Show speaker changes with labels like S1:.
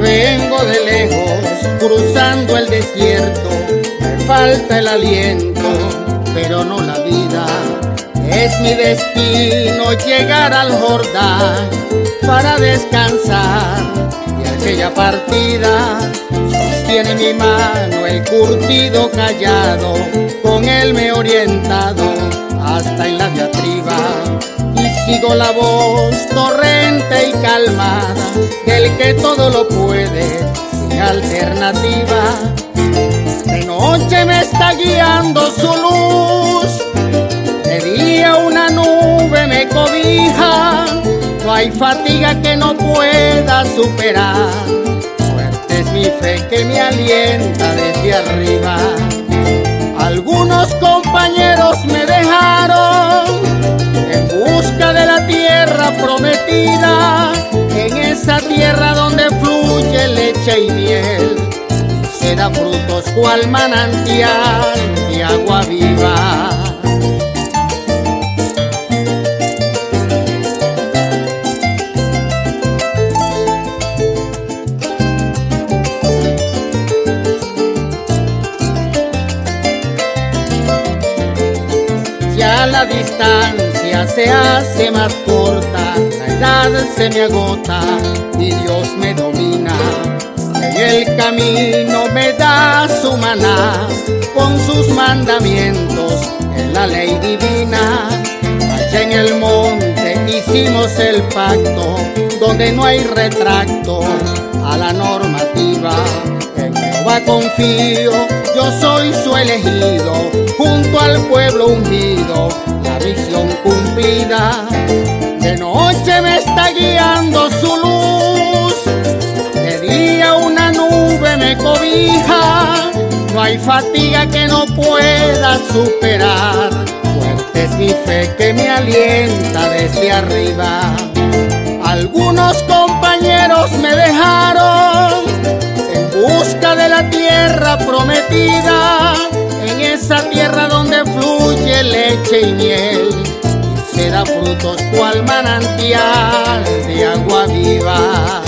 S1: Vengo de lejos, cruzando el desierto, me falta el aliento, pero no la vida. Es mi destino llegar al Jordán para descansar. Y aquella partida sostiene mi mano el curtido callado, con él me he orientado hasta en la diatriba sigo la voz torrente y calmada del que todo lo puede sin alternativa. De noche me está guiando su luz, de día una nube me cobija, no hay fatiga que no pueda superar. Fuerte es mi fe que me alienta desde arriba. Algunos compañeros me dejaron en esa tierra donde fluye leche y miel, se da frutos cual manantial de agua viva. Ya la distancia se hace más corta, se me agota y Dios me domina. En el camino me da su maná con sus mandamientos en la ley divina. Allá en el monte hicimos el pacto donde no hay retracto a la normativa. En Jehová confío, yo soy su elegido, junto al pueblo ungido, cobija, no hay fatiga que no pueda superar. Fuerte es mi fe que me alienta desde arriba. Algunos compañeros me dejaron en busca de la tierra prometida, en esa tierra donde fluye leche y miel, y se da frutos cual manantial de agua viva.